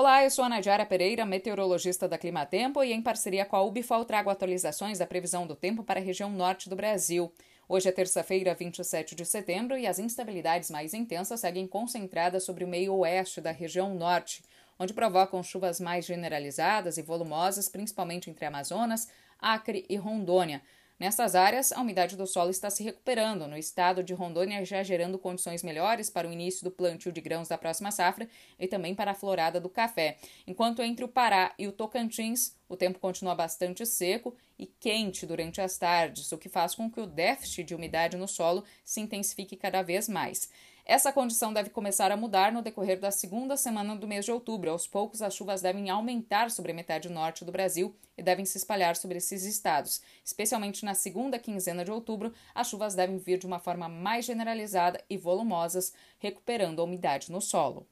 Olá, eu sou a Nadiara Pereira, meteorologista da Climatempo, e em parceria com a Ubifol trago atualizações da previsão do tempo para a região norte do Brasil. Hoje é terça-feira, 27 de setembro, e as instabilidades mais intensas seguem concentradas sobre o meio oeste da região norte, onde provocam chuvas mais generalizadas e volumosas, principalmente entre Amazonas, Acre e Rondônia. Nessas áreas, a umidade do solo está se recuperando, no estado de Rondônia já gerando condições melhores para o início do plantio de grãos da próxima safra e também para a florada do café. Enquanto entre o Pará e o Tocantins, o tempo continua bastante seco e quente durante as tardes, o que faz com que o déficit de umidade no solo se intensifique cada vez mais. Essa condição deve começar a mudar no decorrer da segunda semana do mês de outubro. Aos poucos, as chuvas devem aumentar sobre a metade norte do Brasil e devem se espalhar sobre esses estados. Especialmente na segunda quinzena de outubro, as chuvas devem vir de uma forma mais generalizada e volumosas, recuperando a umidade no solo.